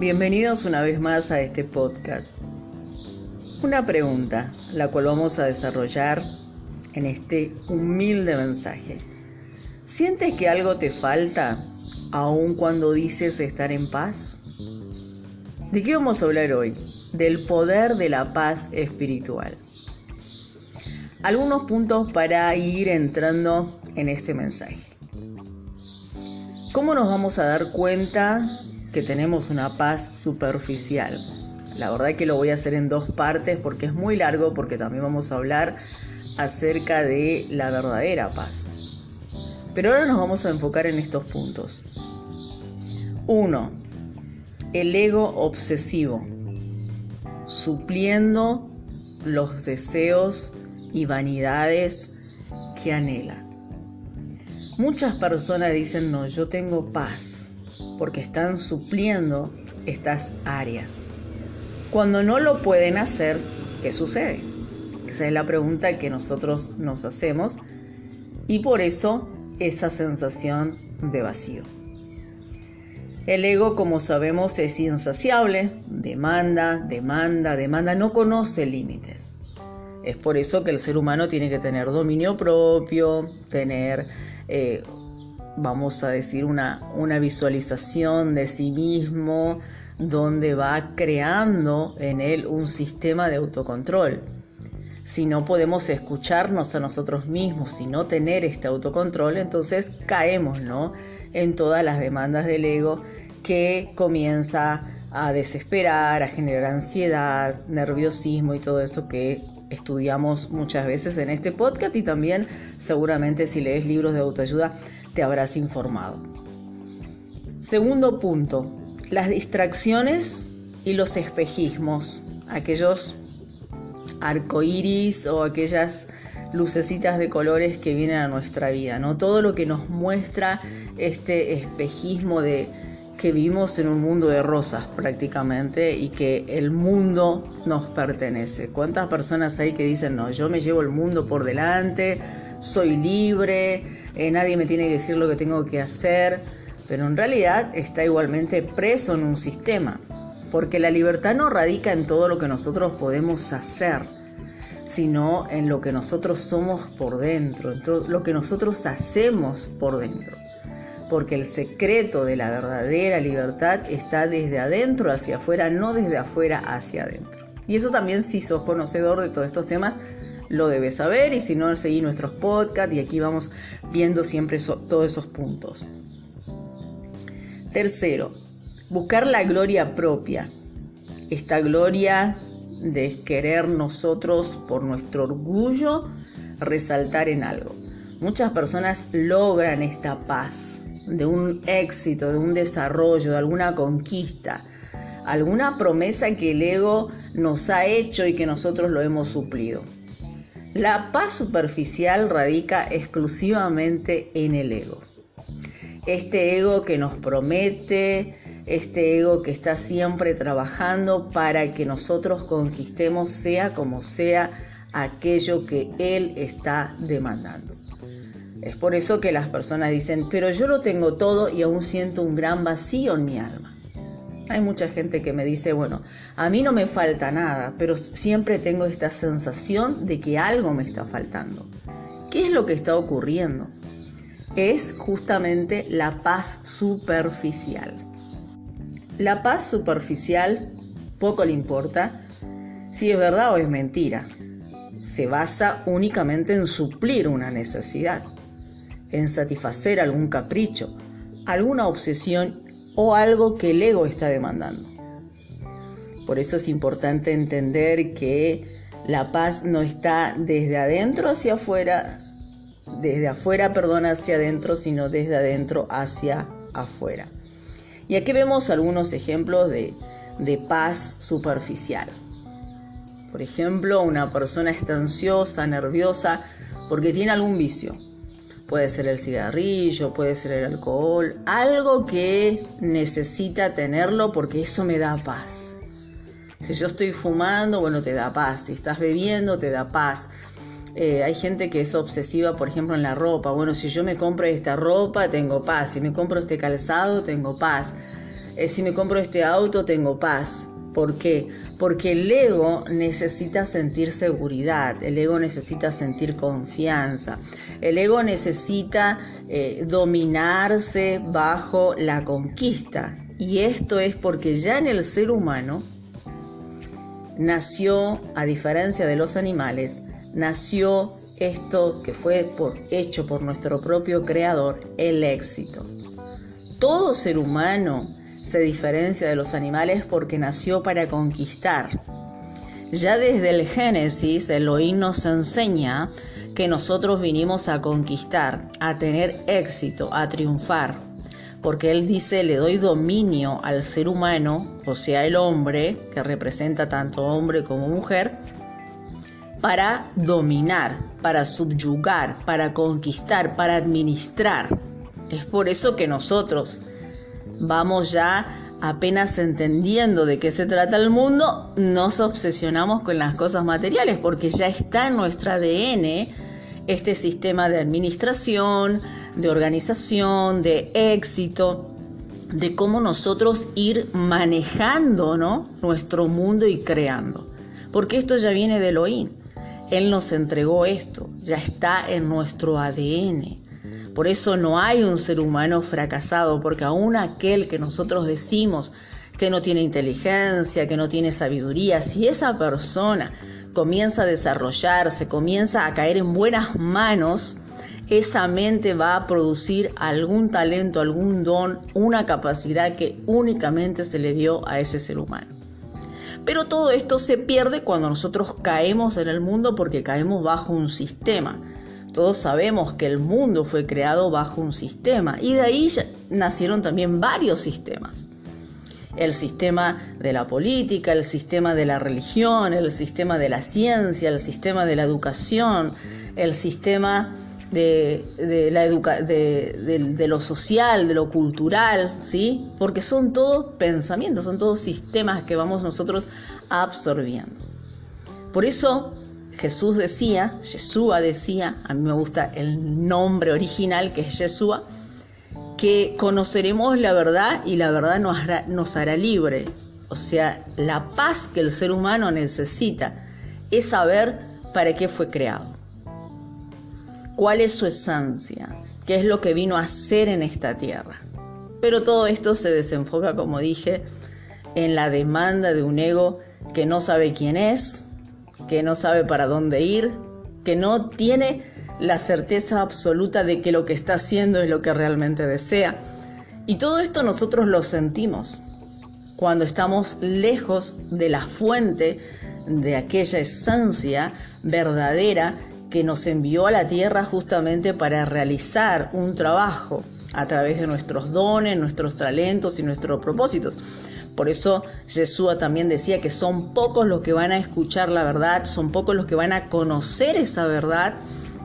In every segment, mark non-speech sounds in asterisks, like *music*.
Bienvenidos una vez más a este podcast. Una pregunta, la cual vamos a desarrollar en este humilde mensaje. ¿Sientes que algo te falta aun cuando dices estar en paz? ¿De qué vamos a hablar hoy? Del poder de la paz espiritual. Algunos puntos para ir entrando en este mensaje. ¿Cómo nos vamos a dar cuenta que tenemos una paz superficial. La verdad que lo voy a hacer en dos partes porque es muy largo, porque también vamos a hablar acerca de la verdadera paz. Pero ahora nos vamos a enfocar en estos puntos. Uno, el ego obsesivo, supliendo los deseos y vanidades que anhela. Muchas personas dicen, no, yo tengo paz porque están supliendo estas áreas. Cuando no lo pueden hacer, ¿qué sucede? Esa es la pregunta que nosotros nos hacemos y por eso esa sensación de vacío. El ego, como sabemos, es insaciable, demanda, demanda, demanda, no conoce límites. Es por eso que el ser humano tiene que tener dominio propio, tener eh, vamos a decir, una, una visualización de sí mismo donde va creando en él un sistema de autocontrol. Si no podemos escucharnos a nosotros mismos y no tener este autocontrol, entonces caemos ¿no? en todas las demandas del ego que comienza a desesperar, a generar ansiedad, nerviosismo y todo eso que estudiamos muchas veces en este podcast y también seguramente si lees libros de autoayuda te habrás informado. Segundo punto, las distracciones y los espejismos, aquellos arcoíris o aquellas lucecitas de colores que vienen a nuestra vida, ¿no? Todo lo que nos muestra este espejismo de que vivimos en un mundo de rosas prácticamente y que el mundo nos pertenece. ¿Cuántas personas hay que dicen, no, yo me llevo el mundo por delante, soy libre, eh, nadie me tiene que decir lo que tengo que hacer, pero en realidad está igualmente preso en un sistema, porque la libertad no radica en todo lo que nosotros podemos hacer, sino en lo que nosotros somos por dentro, en lo que nosotros hacemos por dentro. Porque el secreto de la verdadera libertad está desde adentro hacia afuera, no desde afuera hacia adentro. Y eso también si sos conocedor de todos estos temas, lo debes saber y si no, seguí nuestros podcasts y aquí vamos viendo siempre todos esos puntos. Tercero, buscar la gloria propia. Esta gloria de querer nosotros por nuestro orgullo resaltar en algo. Muchas personas logran esta paz de un éxito, de un desarrollo, de alguna conquista, alguna promesa que el ego nos ha hecho y que nosotros lo hemos suplido. La paz superficial radica exclusivamente en el ego. Este ego que nos promete, este ego que está siempre trabajando para que nosotros conquistemos sea como sea aquello que él está demandando. Es por eso que las personas dicen, pero yo lo tengo todo y aún siento un gran vacío en mi alma. Hay mucha gente que me dice, bueno, a mí no me falta nada, pero siempre tengo esta sensación de que algo me está faltando. ¿Qué es lo que está ocurriendo? Es justamente la paz superficial. La paz superficial poco le importa si es verdad o es mentira. Se basa únicamente en suplir una necesidad, en satisfacer algún capricho, alguna obsesión o algo que el ego está demandando. Por eso es importante entender que la paz no está desde adentro hacia afuera, desde afuera, perdón, hacia adentro, sino desde adentro hacia afuera. Y aquí vemos algunos ejemplos de, de paz superficial. Por ejemplo, una persona está ansiosa, nerviosa, porque tiene algún vicio Puede ser el cigarrillo, puede ser el alcohol, algo que necesita tenerlo porque eso me da paz. Si yo estoy fumando, bueno, te da paz. Si estás bebiendo, te da paz. Eh, hay gente que es obsesiva, por ejemplo, en la ropa. Bueno, si yo me compro esta ropa, tengo paz. Si me compro este calzado, tengo paz. eh, si me compro este auto tengo paz. ¿Por qué? Porque el ego necesita sentir seguridad, el ego necesita sentir confianza, el ego necesita eh, dominarse bajo la conquista. Y esto es porque ya en el ser humano nació, a diferencia de los animales, nació esto que fue hecho por nuestro propio creador, el éxito. Todo ser humano se diferencia de los animales porque nació para conquistar. Ya desde el Génesis, Elohim nos enseña que nosotros vinimos a conquistar, a tener éxito, a triunfar. Porque Él dice, le doy dominio al ser humano, o sea, el hombre, que representa tanto hombre como mujer, para dominar, para subyugar, para conquistar, para administrar. Es por eso que nosotros vamos ya apenas entendiendo de qué se trata el mundo, nos obsesionamos con las cosas materiales, porque ya está en nuestro ADN este sistema de administración, de organización, de éxito, de cómo nosotros ir manejando nuestro mundo y creando. Porque esto ya viene de Elohim. Él nos entregó esto, ya está en nuestro ADN. Por eso no hay un ser humano fracasado, porque aún aquel que nosotros decimos que no tiene inteligencia, que no tiene sabiduría, si esa persona comienza a desarrollarse, comienza a caer en buenas manos, esa mente va a producir algún talento, algún don, una capacidad que únicamente se le dio a ese ser humano. Pero todo esto se pierde cuando nosotros caemos en el mundo porque caemos bajo un sistema. Todos sabemos que el mundo fue creado bajo un sistema y de ahí nacieron también varios sistemas. El sistema de la política, el sistema de la religión, el sistema de la ciencia, el sistema de la educación, el sistema de, lo social, de lo cultural, ¿sí? Porque son todos pensamientos, son todos sistemas que vamos nosotros absorbiendo. Por eso Jesús decía, Yeshua decía, a mí me gusta el nombre original que es Yeshua, que conoceremos la verdad y la verdad nos hará, nos hará libre. O sea, la paz que el ser humano necesita es saber para qué fue creado. ¿Cuál es su esencia? ¿Qué es lo que vino a hacer en esta tierra? Pero todo esto se desenfoca, como dije, en la demanda de un ego que no sabe quién es, que no sabe para dónde ir, que no tiene la certeza absoluta de que lo que está haciendo es lo que realmente desea. Y todo esto nosotros lo sentimos cuando estamos lejos de la fuente de aquella esencia verdadera que nos envió a la tierra justamente para realizar un trabajo a través de nuestros dones, nuestros talentos y nuestros propósitos. Por eso Jesús también decía que son pocos los que van a escuchar la verdad, son pocos los que van a conocer esa verdad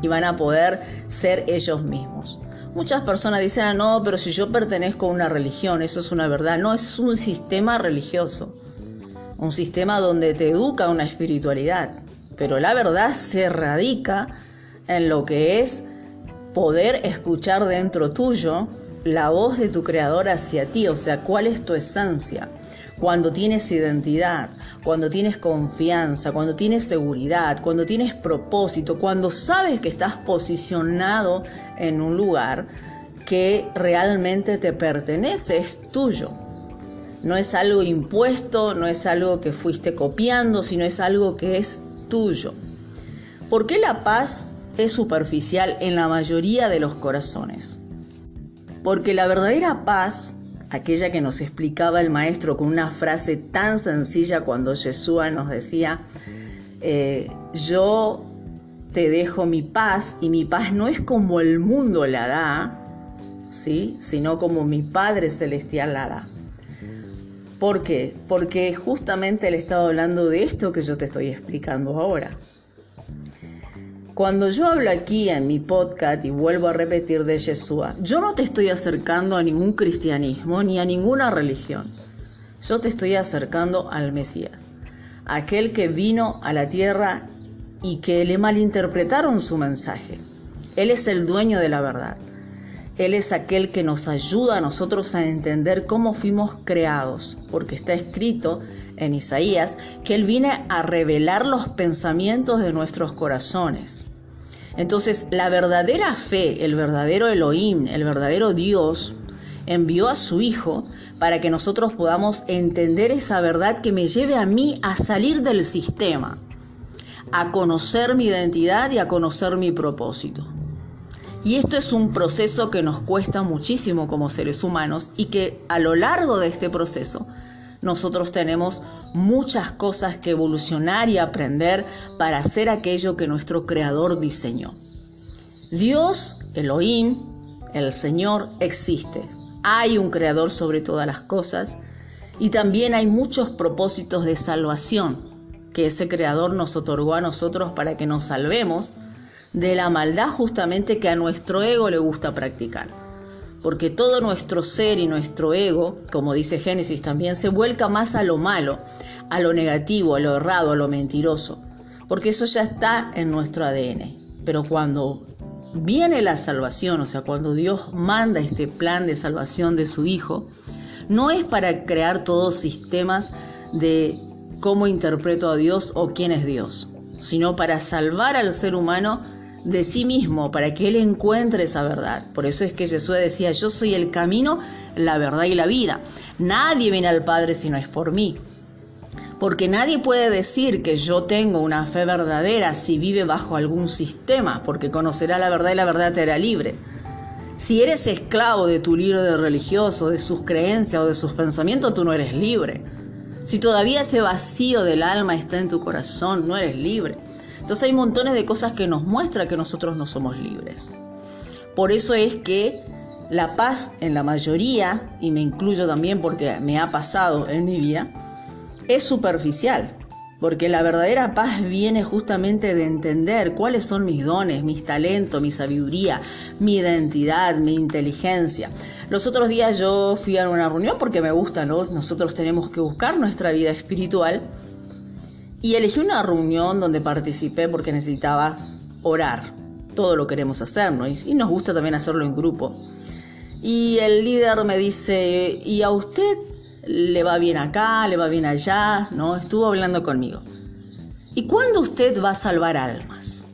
y van a poder ser ellos mismos. Muchas personas dicen, ah, no, pero si yo pertenezco a una religión, eso es una verdad. No, es un sistema religioso, un sistema donde te educa una espiritualidad. Pero la verdad se radica en lo que es poder escuchar dentro tuyo la voz de tu creador hacia ti, o sea, cuál es tu esencia cuando tienes identidad, cuando tienes confianza, cuando tienes seguridad, cuando tienes propósito, cuando sabes que estás posicionado en un lugar que realmente te pertenece, es tuyo. No es algo impuesto, no es algo que fuiste copiando, sino es algo que es tuyo. ¿Por qué la paz es superficial en la mayoría de los corazones? Porque la verdadera paz aquella que nos explicaba el maestro con una frase tan sencilla cuando Yeshua nos decía, eh, yo te dejo mi paz y mi paz no es como el mundo la da, ¿sí? sino como mi Padre Celestial la da. ¿Por qué? Porque justamente él estaba hablando de esto que yo te estoy explicando ahora. Cuando yo hablo aquí en mi podcast y vuelvo a repetir de Yeshua, yo no te estoy acercando a ningún cristianismo ni a ninguna religión. Yo te estoy acercando al Mesías, aquel que vino a la tierra y que le malinterpretaron su mensaje. Él es el dueño de la verdad. Él es aquel que nos ayuda a nosotros a entender cómo fuimos creados, porque está escrito en Isaías que Él viene a revelar los pensamientos de nuestros corazones. Entonces, la verdadera fe, el verdadero Elohim, el verdadero Dios, envió a su Hijo para que nosotros podamos entender esa verdad que me lleve a mí a salir del sistema, a conocer mi identidad y a conocer mi propósito. Y esto es un proceso que nos cuesta muchísimo como seres humanos y que a lo largo de este proceso nosotros tenemos muchas cosas que evolucionar y aprender para hacer aquello que nuestro Creador diseñó. Dios, Elohim, el Señor, existe. Hay un Creador sobre todas las cosas y también hay muchos propósitos de salvación que ese Creador nos otorgó a nosotros para que nos salvemos de la maldad justamente que a nuestro ego le gusta practicar porque todo nuestro ser y nuestro ego, como dice Génesis también, se vuelca más a lo malo, a lo negativo, a lo errado, a lo mentiroso, porque eso ya está en nuestro ADN. Pero cuando viene la salvación, o sea, cuando Dios manda este plan de salvación de su Hijo, no es para crear todos sistemas de cómo interpreto a Dios o quién es Dios, sino para salvar al ser humano de sí mismo para que él encuentre esa verdad. Por eso es que Jesús decía, yo soy el camino, la verdad y la vida. Nadie viene al Padre si no es por mí. Porque nadie puede decir que yo tengo una fe verdadera si vive bajo algún sistema, porque conocerá la verdad y la verdad te hará libre. Si eres esclavo de tu líder religioso, de sus creencias o de sus pensamientos, tú no eres libre. Si todavía ese vacío del alma está en tu corazón, no eres libre. Entonces hay montones de cosas que nos muestran que nosotros no somos libres. Por eso es que la paz en la mayoría, y me incluyo también porque me ha pasado en mi vida, es superficial. Porque la verdadera paz viene justamente de entender cuáles son mis dones, mis talentos, mi sabiduría, mi identidad, mi inteligencia. Los otros días yo fui a una reunión porque me gusta, ¿no? Nosotros tenemos que buscar nuestra vida espiritual y elegí una reunión donde participé porque necesitaba orar. Todo lo queremos hacer, ¿no? Y, nos gusta también hacerlo en grupo. Y el líder me dice, ¿y a usted le va bien acá, le va bien allá? ¿No? Estuvo hablando conmigo. ¿Y cuándo usted va a salvar almas?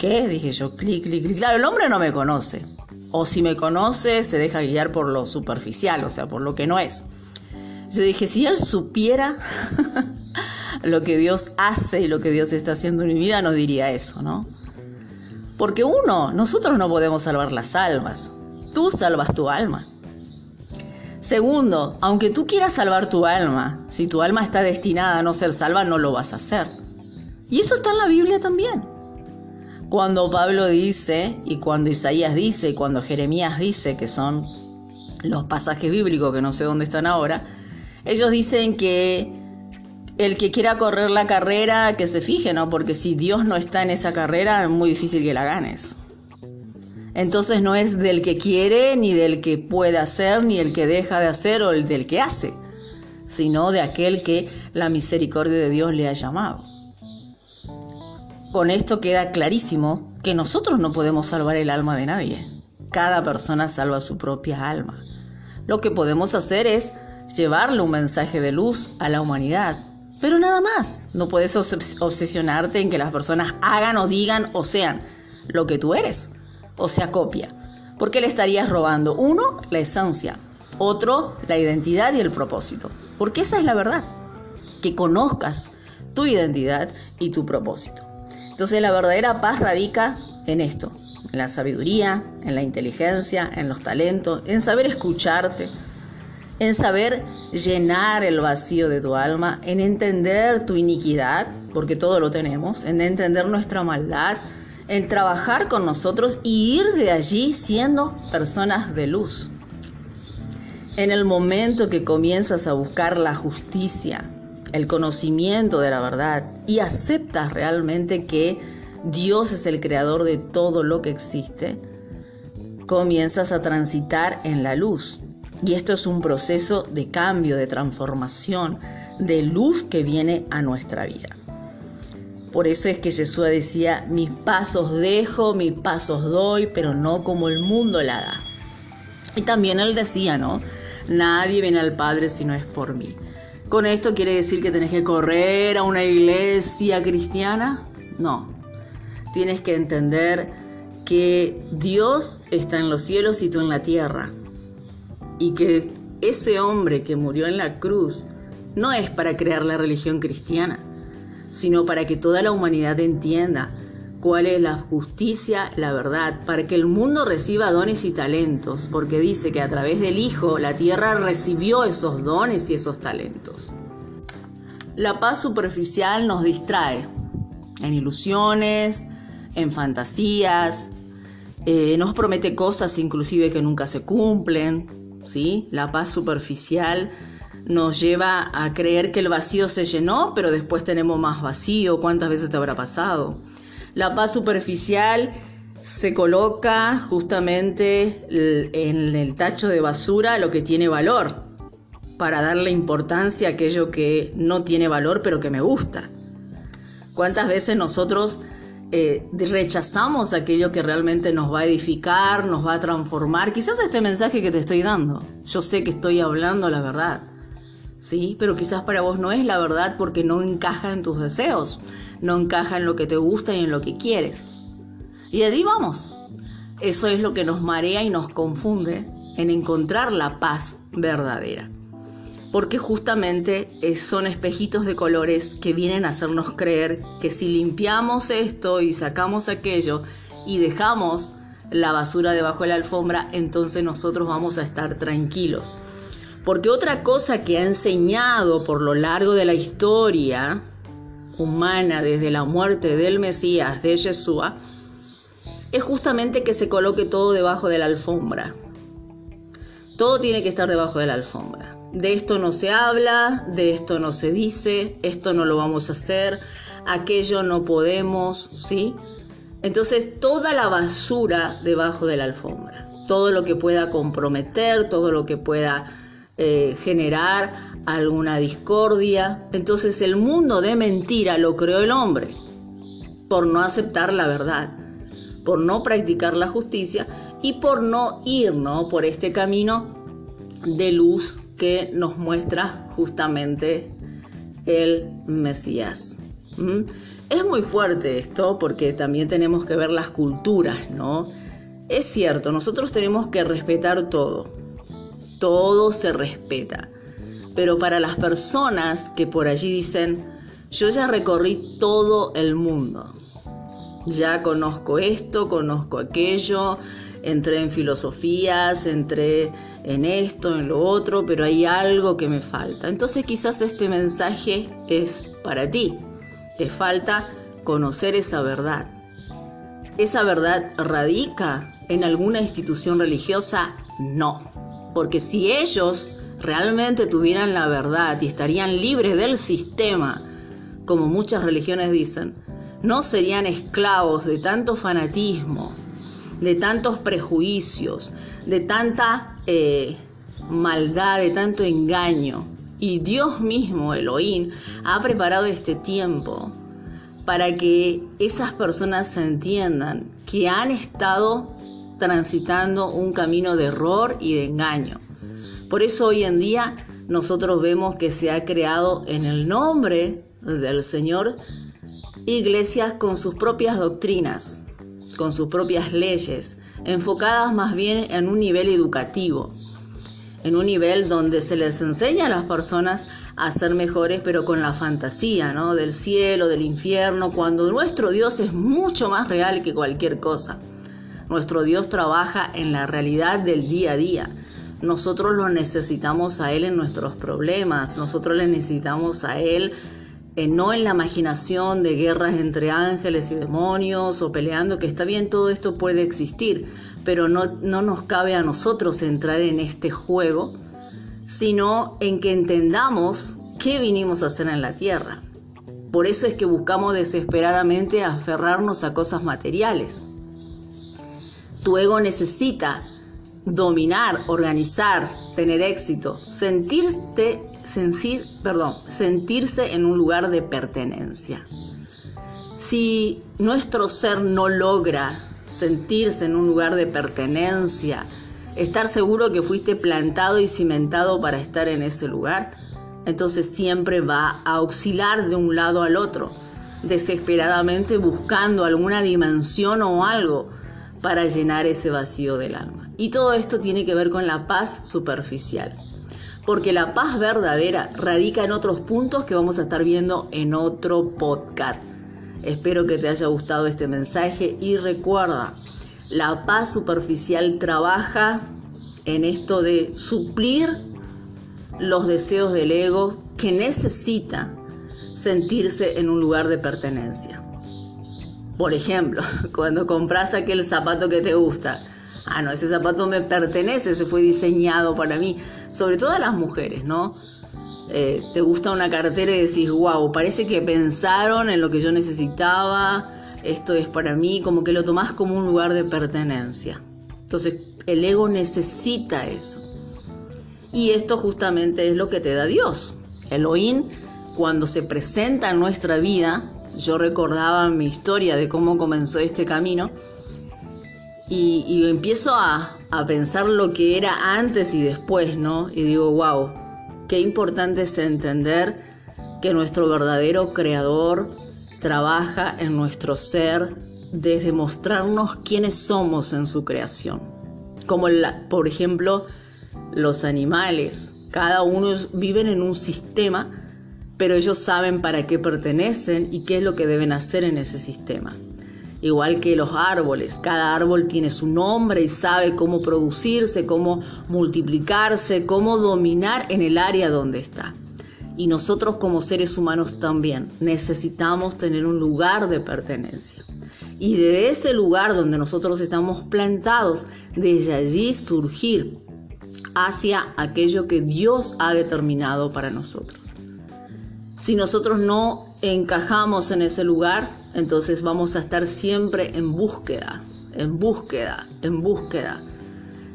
¿Qué? Dije yo, clic, clic, clic. Claro, el hombre no me conoce. O si me conoce, se deja guiar por lo superficial, o sea, por lo que no es. Yo dije, si él supiera *laughs* lo que Dios hace y lo que Dios está haciendo en mi vida, no diría eso, ¿no? Porque uno, nosotros no podemos salvar las almas. Tú salvas tu alma. Segundo, aunque tú quieras salvar tu alma, si tu alma está destinada a no ser salva, no lo vas a hacer. Y eso está en la Biblia también. Cuando Pablo dice, y cuando Isaías dice, y cuando Jeremías dice, que son los pasajes bíblicos que no sé dónde están ahora, ellos dicen que el que quiera correr la carrera, que se fije, ¿no? Porque si Dios no está en esa carrera, es muy difícil que la ganes. Entonces no es del que quiere, ni del que puede hacer, ni el que deja de hacer o el del que hace, sino de aquel que la misericordia de Dios le ha llamado. Con esto queda clarísimo que nosotros no podemos salvar el alma de nadie. Cada persona salva su propia alma. Lo que podemos hacer es llevarle un mensaje de luz a la humanidad. Pero nada más, no puedes obsesionarte en que las personas hagan o digan o sean lo que tú eres, o sea, copia. Porque le estarías robando, uno, la esencia, otro, la identidad y el propósito. Porque esa es la verdad, que conozcas tu identidad y tu propósito. Entonces la verdadera paz radica en esto, en la sabiduría, en la inteligencia, en los talentos, en saber escucharte, en saber llenar el vacío de tu alma, en entender tu iniquidad, porque todo lo tenemos, en entender nuestra maldad, en trabajar con nosotros y ir de allí siendo personas de luz. En el momento que comienzas a buscar la justicia, el conocimiento de la verdad y aceptas realmente que Dios es el creador de todo lo que existe, comienzas a transitar en la luz y esto es un proceso de cambio, de transformación, de luz que viene a nuestra vida. Por eso es que Jesús decía, mis pasos dejo, mis pasos doy, pero no como el mundo la da. Y también él decía, ¿no? Nadie viene al Padre si no es por mí. ¿Con esto quiere decir que tenés que correr a una iglesia cristiana? No. Tienes que entender que Dios está en los cielos y tú en la tierra. Y que ese hombre que murió en la cruz no es para crear la religión cristiana, sino para que toda la humanidad entienda cuál es la justicia, la verdad, para que el mundo reciba dones y talentos, porque dice que a través del Hijo la tierra recibió esos dones y esos talentos. La paz superficial nos distrae en ilusiones, en fantasías, eh, nos promete cosas inclusive que nunca se cumplen, ¿sí? La paz superficial nos lleva a creer que el vacío se llenó, pero después tenemos más vacío. ¿Cuántas veces te habrá pasado? La paz superficial se coloca justamente en el tacho de basura lo que tiene valor, para darle importancia a aquello que no tiene valor pero que me gusta. ¿Cuántas veces nosotros eh, rechazamos aquello que realmente nos va a edificar, nos va a transformar? Quizás este mensaje que te estoy dando, yo sé que estoy hablando la verdad, ¿sí? Pero quizás para vos no es la verdad porque no encaja en tus deseos, no encaja en lo que te gusta y en lo que quieres. Y allí vamos. Eso es lo que nos marea y nos confunde en encontrar la paz verdadera. Porque justamente son espejitos de colores que vienen a hacernos creer que si limpiamos esto y sacamos aquello y dejamos la basura debajo de la alfombra, entonces nosotros vamos a estar tranquilos. Porque otra cosa que ha enseñado por lo largo de la historia humana desde la muerte del Mesías, de Yeshua, es justamente que se coloque todo debajo de la alfombra. Todo tiene que estar debajo de la alfombra. De esto no se habla, de esto no se dice, esto no lo vamos a hacer, aquello no podemos, ¿sí? Entonces toda la basura debajo de la alfombra, todo lo que pueda comprometer, todo lo que pueda eh, generar alguna discordia. Entonces el mundo de mentira lo creó el hombre por no aceptar la verdad, por no practicar la justicia y por no ir por este camino de luz que nos muestra justamente el Mesías. ¿Mm? Es muy fuerte esto porque también tenemos que ver las culturas, ¿no? Es cierto, nosotros tenemos que respetar todo, todo se respeta. Pero para las personas que por allí dicen, yo ya recorrí todo el mundo, ya conozco esto, conozco aquello, entré en filosofías, entré en esto, en lo otro, pero hay algo que me falta. Entonces quizás este mensaje es para ti. Te falta conocer esa verdad. ¿Esa verdad radica en alguna institución religiosa? No. Porque si ellos realmente tuvieran la verdad y estarían libres del sistema, como muchas religiones dicen, no serían esclavos de tanto fanatismo, de tantos prejuicios, de tanta eh, maldad, de tanto engaño. Y Dios mismo, Elohim, ha preparado este tiempo para que esas personas se entiendan que han estado transitando un camino de error y de engaño. Por eso hoy en día nosotros vemos que se ha creado en el nombre del Señor iglesias con sus propias doctrinas, con sus propias leyes, enfocadas más bien en un nivel educativo, en un nivel donde se les enseña a las personas a ser mejores, pero con la fantasía, ¿no? Del cielo, del infierno, cuando nuestro Dios es mucho más real que cualquier cosa. Nuestro Dios trabaja en la realidad del día a día. Nosotros lo necesitamos a Él en nuestros problemas, nosotros le necesitamos a Él eh, no en la imaginación de guerras entre ángeles y demonios o peleando, que está bien, todo esto puede existir, pero no, no nos cabe a nosotros entrar en este juego, sino en que entendamos qué vinimos a hacer en la tierra. Por eso es que buscamos desesperadamente aferrarnos a cosas materiales. Tu ego necesita dominar, organizar, tener éxito, sentirte, sentir, perdón, sentirse en un lugar de pertenencia. Si nuestro ser no logra sentirse en un lugar de pertenencia, estar seguro que fuiste plantado y cimentado para estar en ese lugar, entonces siempre va a oscilar de un lado al otro, desesperadamente buscando alguna dimensión o algo para llenar ese vacío del alma. Y todo esto tiene que ver con la paz superficial, porque la paz verdadera radica en otros puntos que vamos a estar viendo en otro podcast. Espero que te haya gustado este mensaje y recuerda, la paz superficial trabaja en esto de suplir los deseos del ego que necesita sentirse en un lugar de pertenencia. Por ejemplo, *laughs* cuando compras aquel zapato que te gusta, ah, no, ese zapato me pertenece, se fue diseñado para mí, sobre todo a las mujeres, ¿no? Eh, te gusta una cartera y decís, wow, parece que pensaron en lo que yo necesitaba, esto es para mí, como que lo tomás como un lugar de pertenencia. Entonces, el ego necesita eso. Y esto justamente es lo que te da Dios. Elohim, cuando se presenta en nuestra vida, yo recordaba mi historia de cómo comenzó este camino, y, empiezo a, a, pensar lo que era antes y después, ¿no? Y digo, wow, qué importante es entender que nuestro verdadero creador trabaja en nuestro ser desde mostrarnos quiénes somos en su creación. Como, por ejemplo, los animales. Cada uno viven en un sistema, pero ellos saben para qué pertenecen y qué es lo que deben hacer en ese sistema. Igual que los árboles, cada árbol tiene su nombre y sabe cómo producirse, cómo multiplicarse, cómo dominar en el área donde está. Y nosotros como seres humanos también necesitamos tener un lugar de pertenencia. Y de ese lugar donde nosotros estamos plantados, desde allí surgir hacia aquello que Dios ha determinado para nosotros. Si nosotros no encajamos en ese lugar, entonces vamos a estar siempre en búsqueda, en búsqueda, en búsqueda.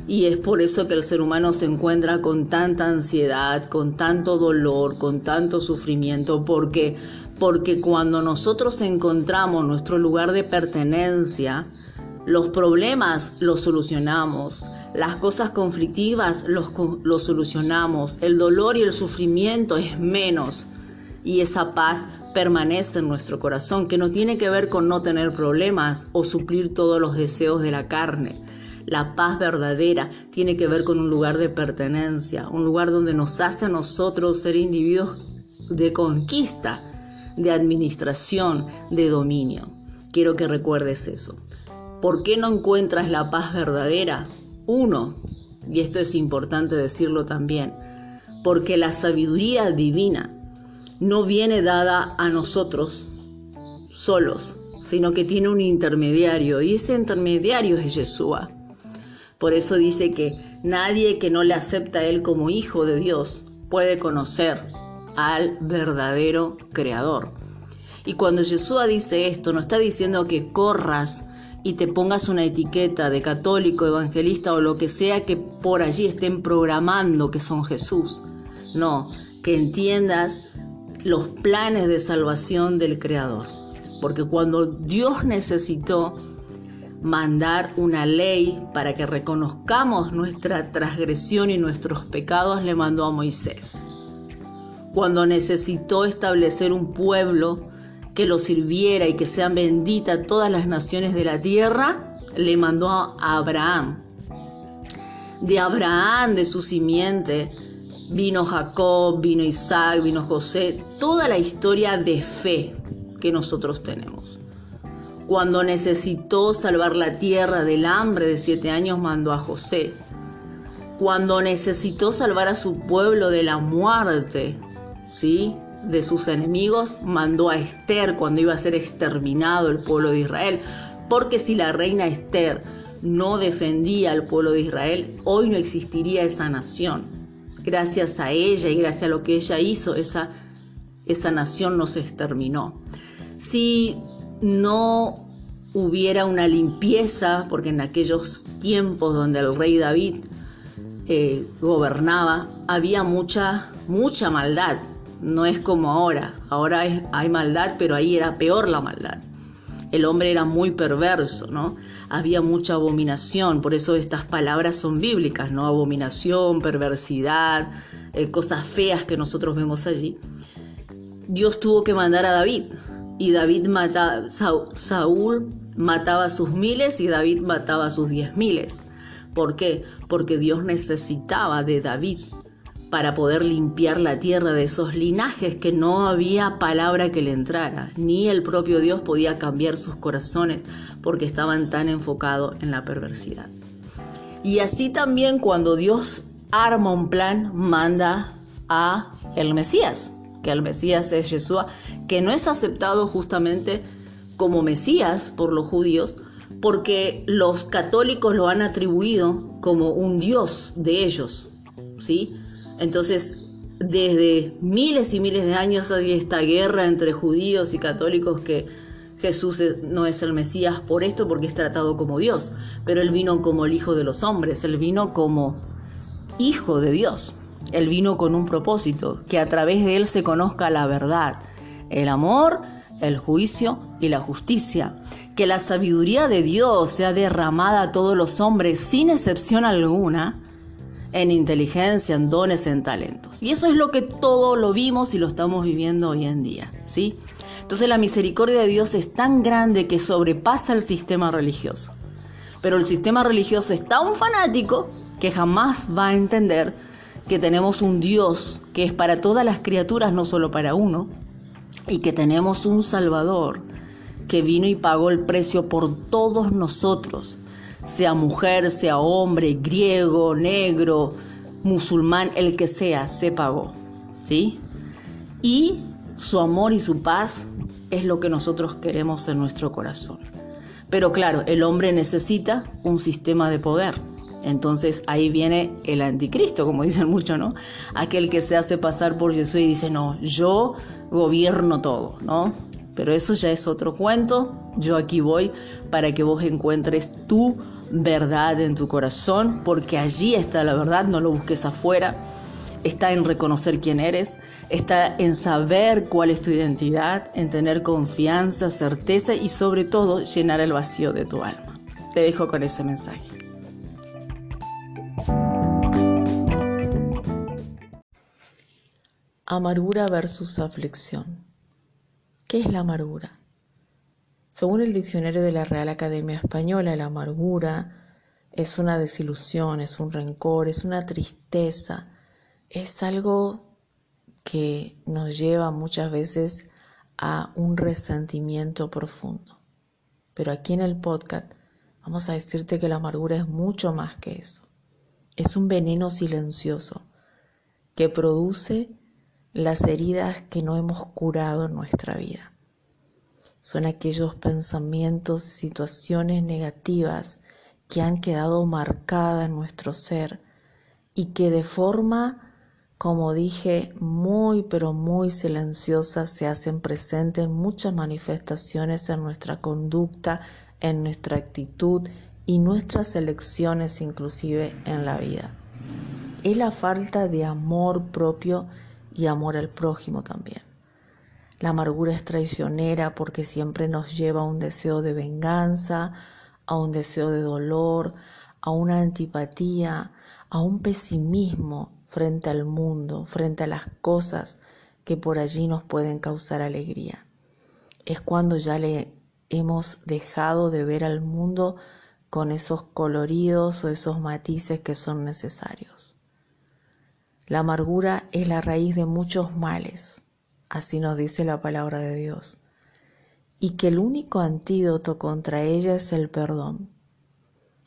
Y es por eso que el ser humano se encuentra con tanta ansiedad, con tanto dolor, con tanto sufrimiento, porque porque cuando nosotros encontramos nuestro lugar de pertenencia, los problemas los solucionamos, las cosas conflictivas los, los solucionamos, el dolor y el sufrimiento es menos y esa paz permanece en nuestro corazón, que no tiene que ver con no tener problemas o suplir todos los deseos de la carne. La paz verdadera tiene que ver con un lugar de pertenencia, un lugar donde nos hace a nosotros ser individuos de conquista, de administración, de dominio. Quiero que recuerdes eso. ¿Por qué no encuentras la paz verdadera? Uno, y esto es importante decirlo también, porque la sabiduría divina no viene dada a nosotros solos, sino que tiene un intermediario y ese intermediario es Yeshua. Por eso dice que nadie que no le acepta a Él como hijo de Dios puede conocer al verdadero Creador. Y cuando Yeshua dice esto, no está diciendo que corras y te pongas una etiqueta de católico, evangelista o lo que sea que por allí estén programando que son Jesús. No, que entiendas los planes de salvación del Creador. Porque cuando Dios necesitó mandar una ley para que reconozcamos nuestra transgresión y nuestros pecados, le mandó a Moisés. Cuando necesitó establecer un pueblo que lo sirviera y que sean benditas todas las naciones de la tierra, le mandó a Abraham. De Abraham, de su simiente, Vino Jacob, vino Isaac, vino José, toda la historia de fe que nosotros tenemos. Cuando necesitó salvar la tierra del hambre de siete años, mandó a José. Cuando necesitó salvar a su pueblo de la muerte, ¿sí? de sus enemigos, mandó a Esther cuando iba a ser exterminado el pueblo de Israel. Porque si la reina Esther no defendía al pueblo de Israel, hoy no existiría esa nación gracias a ella y gracias a lo que ella hizo, esa, esa nación no se exterminó. Si no hubiera una limpieza, porque en aquellos tiempos donde el rey David eh, gobernaba, había mucha, mucha maldad. No es como ahora. Ahora hay maldad, pero ahí era peor la maldad. el hombre era muy perverso, ¿no? Había mucha abominación, por eso estas palabras son bíblicas, ¿no? Abominación, perversidad, eh, cosas feas que nosotros vemos allí. Dios tuvo que mandar a David y David mataba, Saúl mataba a sus miles y David mataba a sus diez miles. ¿Por qué? Porque Dios necesitaba de David para poder limpiar la tierra de esos linajes que no había palabra que le entrara, ni el propio Dios podía cambiar sus corazones porque estaban tan enfocados en la perversidad. Y así también cuando Dios arma un plan, manda a el Mesías, que el Mesías es Yeshua, que no es aceptado justamente como Mesías por los judíos, porque los católicos lo han atribuido como un Dios de ellos, ¿sí? Entonces, desde miles y miles de años hay esta guerra entre judíos y católicos que Jesús no es el Mesías por esto, porque es tratado como Dios, pero Él vino como el Hijo de los hombres, Él vino como Hijo de Dios, Él vino con un propósito, que a través de Él se conozca la verdad, el amor, el juicio y la justicia, que la sabiduría de Dios sea derramada a todos los hombres sin excepción alguna, en inteligencia, en dones, en talentos. Y eso es lo que todo lo vimos y lo estamos viviendo hoy en día, ¿sí? Entonces la misericordia de Dios es tan grande que sobrepasa el sistema religioso. Pero el sistema religioso es tan fanático que jamás va a entender que tenemos un Dios que es para todas las criaturas, no solo para uno, y que tenemos un Salvador que vino y pagó el precio por todos nosotros sea mujer, sea hombre, griego, negro, musulmán, el que sea, se pagó. ¿Sí? Y su amor y su paz es lo que nosotros queremos en nuestro corazón. Pero claro, el hombre necesita un sistema de poder. Entonces ahí viene el anticristo, como dicen mucho, ¿no? Aquel que se hace pasar por Jesús y dice, no, yo gobierno todo, ¿no? Pero eso ya es otro cuento. Yo aquí voy para que vos encuentres tu verdad en tu corazón, porque allí está la verdad, no lo busques afuera. Está en reconocer quién eres, está en saber cuál es tu identidad, en tener confianza, certeza y sobre todo llenar el vacío de tu alma. Te dejo con ese mensaje. Amargura versus aflicción. ¿Qué es la amargura? Según el diccionario de la Real Academia Española, la amargura es una desilusión, es un rencor, es una tristeza, es algo que nos lleva muchas veces a un resentimiento profundo. Pero aquí en el podcast vamos a decirte que la amargura es mucho más que eso. Es un veneno silencioso que produce las heridas que no hemos curado en nuestra vida son aquellos pensamientos, situaciones negativas que han quedado marcadas en nuestro ser y que de forma, como dije, muy pero muy silenciosa se hacen presentes en muchas manifestaciones en nuestra conducta, en nuestra actitud y nuestras elecciones inclusive en la vida. Es la falta de amor propio y amor al prójimo también. La amargura es traicionera porque siempre nos lleva a un deseo de venganza, a un deseo de dolor, a una antipatía, a un pesimismo frente al mundo, frente a las cosas que por allí nos pueden causar alegría. Es cuando ya le hemos dejado de ver al mundo con esos coloridos o esos matices que son necesarios. La amargura es la raíz de muchos males así nos dice la palabra de Dios, y que el único antídoto contra ella es el perdón.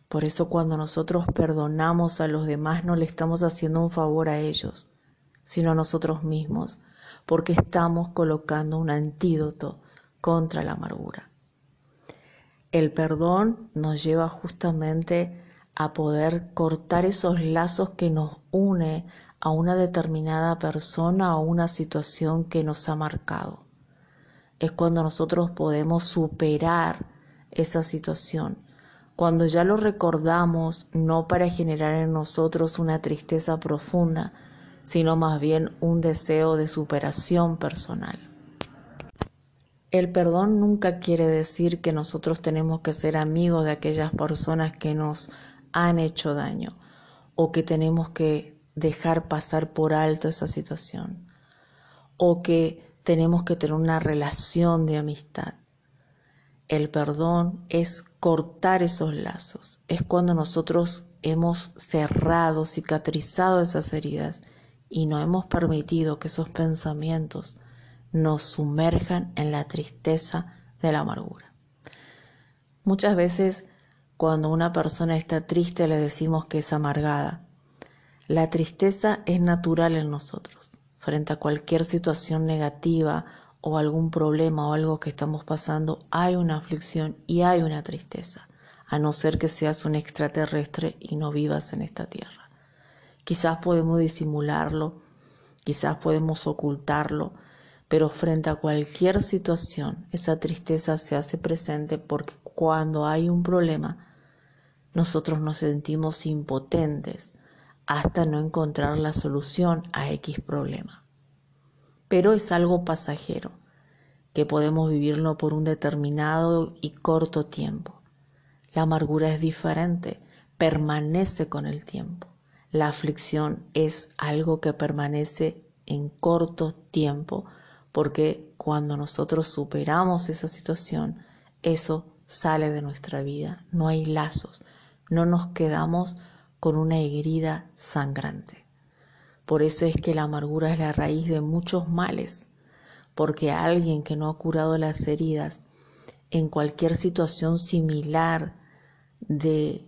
Por eso cuando nosotros perdonamos a los demás no le estamos haciendo un favor a ellos, sino a nosotros mismos, porque estamos colocando un antídoto contra la amargura. El perdón nos lleva justamente a poder cortar esos lazos que nos une a una determinada persona o una situación que nos ha marcado. Es cuando nosotros podemos superar esa situación, cuando ya lo recordamos no para generar en nosotros una tristeza profunda, sino más bien un deseo de superación personal. El perdón nunca quiere decir que nosotros tenemos que ser amigos de aquellas personas que nos han hecho daño o que tenemos que dejar pasar por alto esa situación o que tenemos que tener una relación de amistad. El perdón es cortar esos lazos, es cuando nosotros hemos cerrado, cicatrizado esas heridas y no hemos permitido que esos pensamientos nos sumerjan en la tristeza de la amargura. Muchas veces cuando una persona está triste le decimos que es amargada. La tristeza es natural en nosotros. Frente a cualquier situación negativa o algún problema o algo que estamos pasando, hay una aflicción y hay una tristeza, a no ser que seas un extraterrestre y no vivas en esta tierra. Quizás podemos disimularlo, quizás podemos ocultarlo, pero frente a cualquier situación, esa tristeza se hace presente porque cuando hay un problema, nosotros nos sentimos impotentes hasta no encontrar la solución a X problema pero es algo pasajero, que podemos vivirlo por un determinado y corto tiempo. La amargura es diferente, permanece con el tiempo. La aflicción es algo que permanece en corto tiempo, porque cuando nosotros superamos esa situación, eso sale de nuestra vida, no hay lazos, no nos quedamos con una herida sangrante. Por eso es que la amargura es la raíz de muchos males, porque alguien que no ha curado las heridas en cualquier situación similar de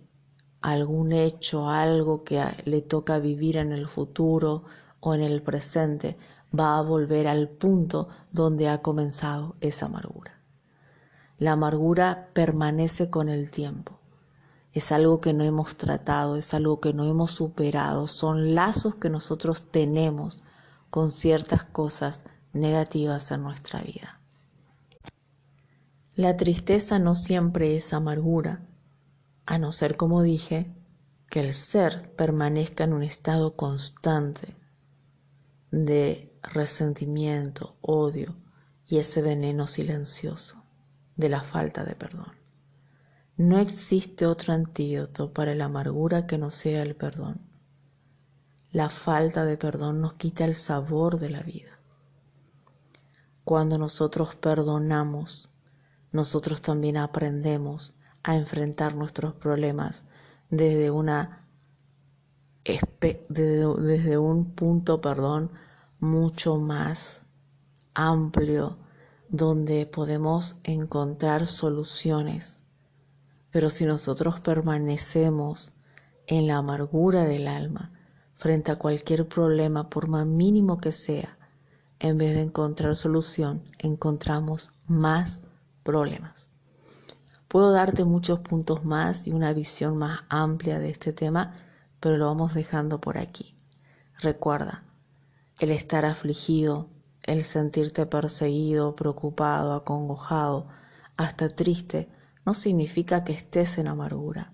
algún hecho, algo que le toca vivir en el futuro o en el presente, va a volver al punto donde ha comenzado esa amargura. La amargura permanece con el tiempo es algo que no hemos tratado, es algo que no hemos superado, son lazos que nosotros tenemos con ciertas cosas negativas en nuestra vida. La tristeza no siempre es amargura, a no ser, como dije, que el ser permanezca en un estado constante de resentimiento, odio y ese veneno silencioso de la falta de perdón. No existe otro antídoto para la amargura que no sea el perdón. La falta de perdón nos quita el sabor de la vida. Cuando nosotros perdonamos, nosotros también aprendemos a enfrentar nuestros problemas desde desde, un punto, perdón, mucho más amplio donde podemos encontrar soluciones pero si nosotros permanecemos en la amargura del alma frente a cualquier problema, por más mínimo que sea, en vez de encontrar solución, encontramos más problemas. Puedo darte muchos puntos más y una visión más amplia de este tema, pero lo vamos dejando por aquí. Recuerda, el estar afligido, el sentirte perseguido, preocupado, acongojado, hasta triste, no significa que estés en amargura,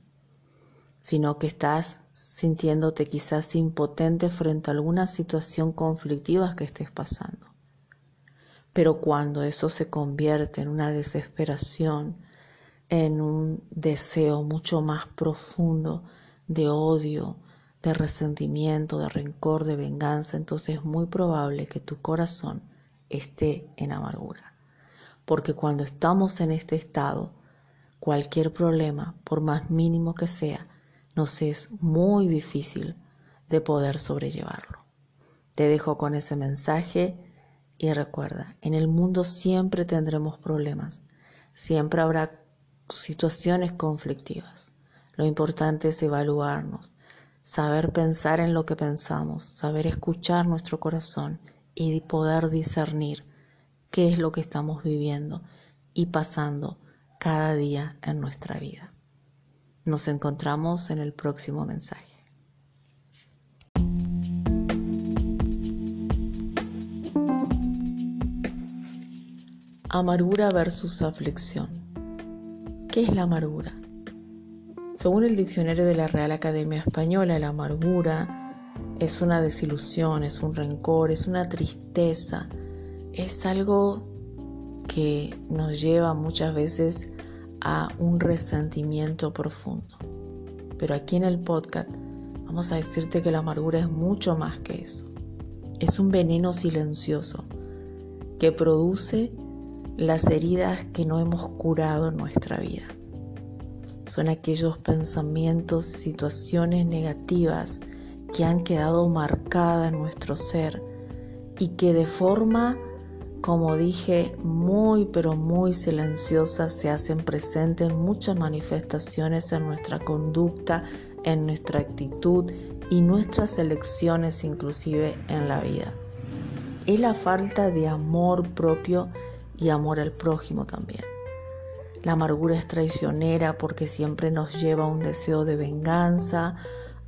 sino que estás sintiéndote quizás impotente frente a alguna situación conflictiva que estés pasando. Pero cuando eso se convierte en una desesperación, en un deseo mucho más profundo de odio, de resentimiento, de rencor, de venganza, entonces es muy probable que tu corazón esté en amargura. Porque cuando estamos en este estado, cualquier problema, por más mínimo que sea, nos es muy difícil de poder sobrellevarlo. Te dejo con ese mensaje y recuerda, en el mundo siempre tendremos problemas, siempre habrá situaciones conflictivas. Lo importante es evaluarnos, saber pensar en lo que pensamos, saber escuchar nuestro corazón y poder discernir qué es lo que estamos viviendo y pasando cada día en nuestra vida. Nos encontramos en el próximo mensaje. Amargura versus aflicción. ¿Qué es la amargura? Según el diccionario de la Real Academia Española, la amargura es una desilusión, es un rencor, es una tristeza, es algo que nos lleva muchas veces a un resentimiento profundo. Pero aquí en el podcast vamos a decirte que la amargura es mucho más que eso. Es un veneno silencioso que produce las heridas que no hemos curado en nuestra vida. Son aquellos pensamientos, situaciones negativas que han quedado marcadas en nuestro ser y que de forma, como dije, muy pero muy silenciosa se hacen presentes en muchas manifestaciones en nuestra conducta, en nuestra actitud y nuestras elecciones inclusive en la vida. Es la falta de amor propio y amor al prójimo también. La amargura es traicionera porque siempre nos lleva a un deseo de venganza,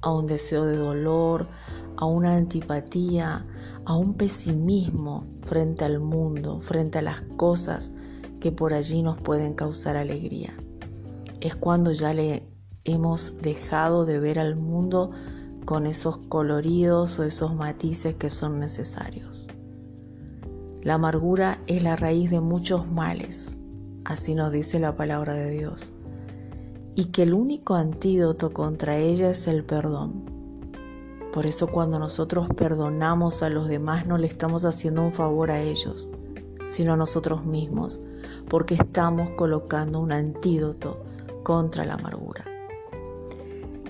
a un deseo de dolor, a una antipatía, a un pesimismo frente al mundo, frente a las cosas que por allí nos pueden causar alegría. Es cuando ya le hemos dejado de ver al mundo con esos coloridos o esos matices que son necesarios. La amargura es la raíz de muchos males, así nos dice la palabra de Dios, y que el único antídoto contra ella es el perdón. Por eso cuando nosotros perdonamos a los demás no le estamos haciendo un favor a ellos, sino a nosotros mismos, porque estamos colocando un antídoto contra la amargura.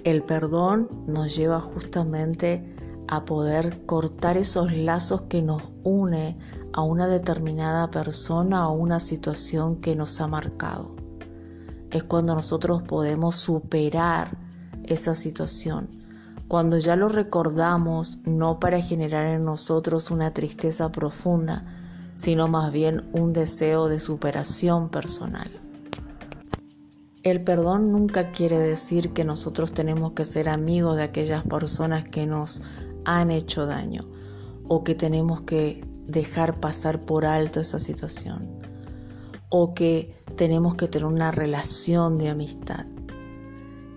El perdón nos lleva justamente a poder cortar esos lazos que nos une a una determinada persona o una situación que nos ha marcado. Es cuando nosotros podemos superar esa situación, cuando ya lo recordamos no para generar en nosotros una tristeza profunda, sino más bien un deseo de superación personal. El perdón nunca quiere decir que nosotros tenemos que ser amigos de aquellas personas que nos han hecho daño o que tenemos que dejar pasar por alto esa situación o que tenemos que tener una relación de amistad.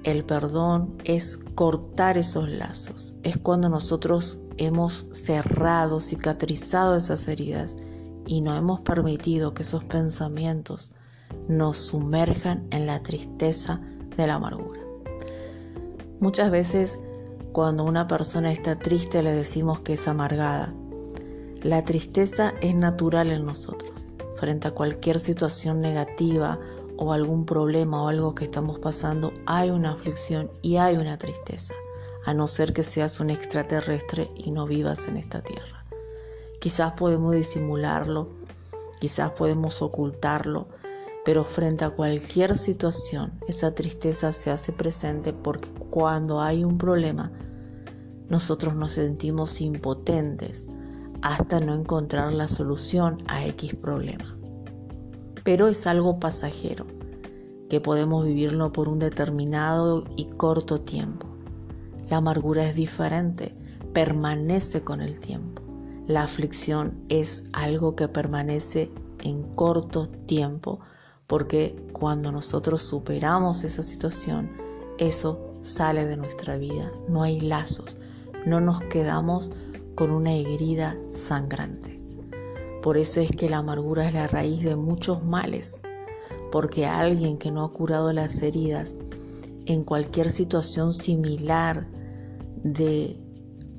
El perdón es cortar esos lazos, es cuando nosotros hemos cerrado, cicatrizado esas heridas y no hemos permitido que esos pensamientos nos sumerjan en la tristeza de la amargura. Muchas veces cuando una persona está triste le decimos que es amargada, la tristeza es natural en nosotros. Frente a cualquier situación negativa o algún problema o algo que estamos pasando, hay una aflicción y hay una tristeza, a no ser que seas un extraterrestre y no vivas en esta tierra. Quizás podemos disimularlo, quizás podemos ocultarlo, pero frente a cualquier situación, esa tristeza se hace presente porque cuando hay un problema, nosotros nos sentimos impotentes hasta no encontrar la solución a X problema. Pero es algo pasajero, que podemos vivirlo por un determinado y corto tiempo. La amargura es diferente, permanece con el tiempo. La aflicción es algo que permanece en corto tiempo, porque cuando nosotros superamos esa situación, eso sale de nuestra vida, no hay lazos, no nos quedamos con una herida sangrante. Por eso es que la amargura es la raíz de muchos males, porque alguien que no ha curado las heridas en cualquier situación similar de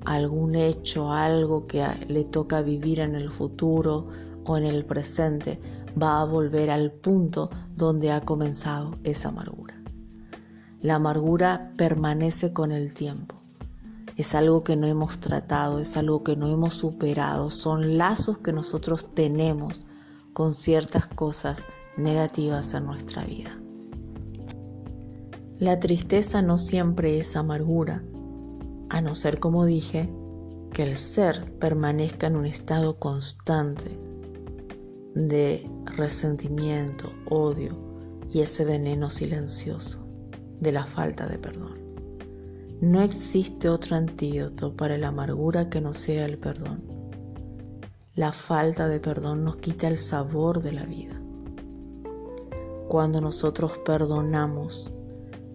algún hecho, algo que le toca vivir en el futuro o en el presente, va a volver al punto donde ha comenzado esa amargura. La amargura permanece con el tiempo es algo que no hemos tratado, es algo que no hemos superado, son lazos que nosotros tenemos con ciertas cosas negativas en nuestra vida. La tristeza no siempre es amargura, a no ser, como dije, que el ser permanezca en un estado constante de resentimiento, odio y ese veneno silencioso de la falta de perdón. No existe otro antídoto para la amargura que no sea el perdón. La falta de perdón nos quita el sabor de la vida. Cuando nosotros perdonamos,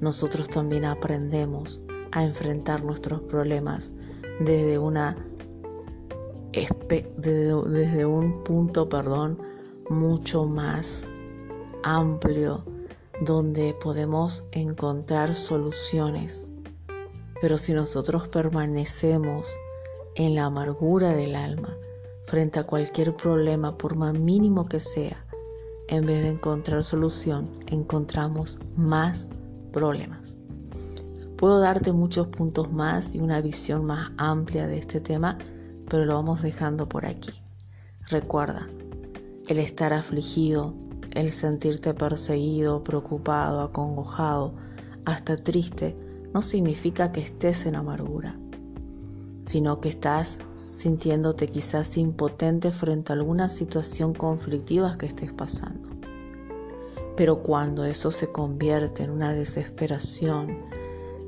nosotros también aprendemos a enfrentar nuestros problemas desde una desde un punto, perdón, mucho más amplio donde podemos encontrar soluciones. Pero si nosotros permanecemos en la amargura del alma frente a cualquier problema, por más mínimo que sea, en vez de encontrar solución, encontramos más problemas. Puedo darte muchos puntos más y una visión más amplia de este tema, pero lo vamos dejando por aquí. Recuerda, el estar afligido, el sentirte perseguido, preocupado, acongojado, hasta triste, no significa que estés en amargura, sino que estás sintiéndote quizás impotente frente a alguna situación conflictiva que estés pasando. Pero cuando eso se convierte en una desesperación,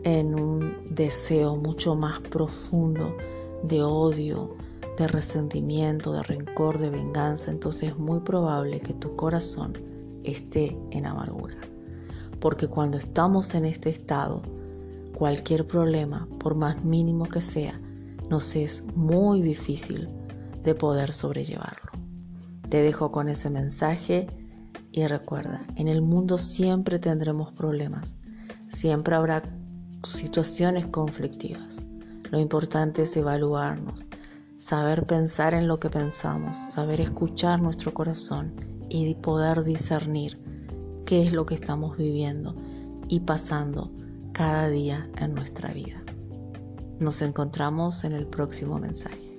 en un deseo mucho más profundo de odio, de resentimiento, de rencor, de venganza, entonces es muy probable que tu corazón esté en amargura. Porque cuando estamos en este estado, cualquier problema, por más mínimo que sea, nos es muy difícil de poder sobrellevarlo. Te dejo con ese mensaje y recuerda, en el mundo siempre tendremos problemas, siempre habrá situaciones conflictivas. Lo importante es evaluarnos, saber pensar en lo que pensamos, saber escuchar nuestro corazón y poder discernir qué es lo que estamos viviendo y pasando cada día en nuestra vida. Nos encontramos en el próximo mensaje.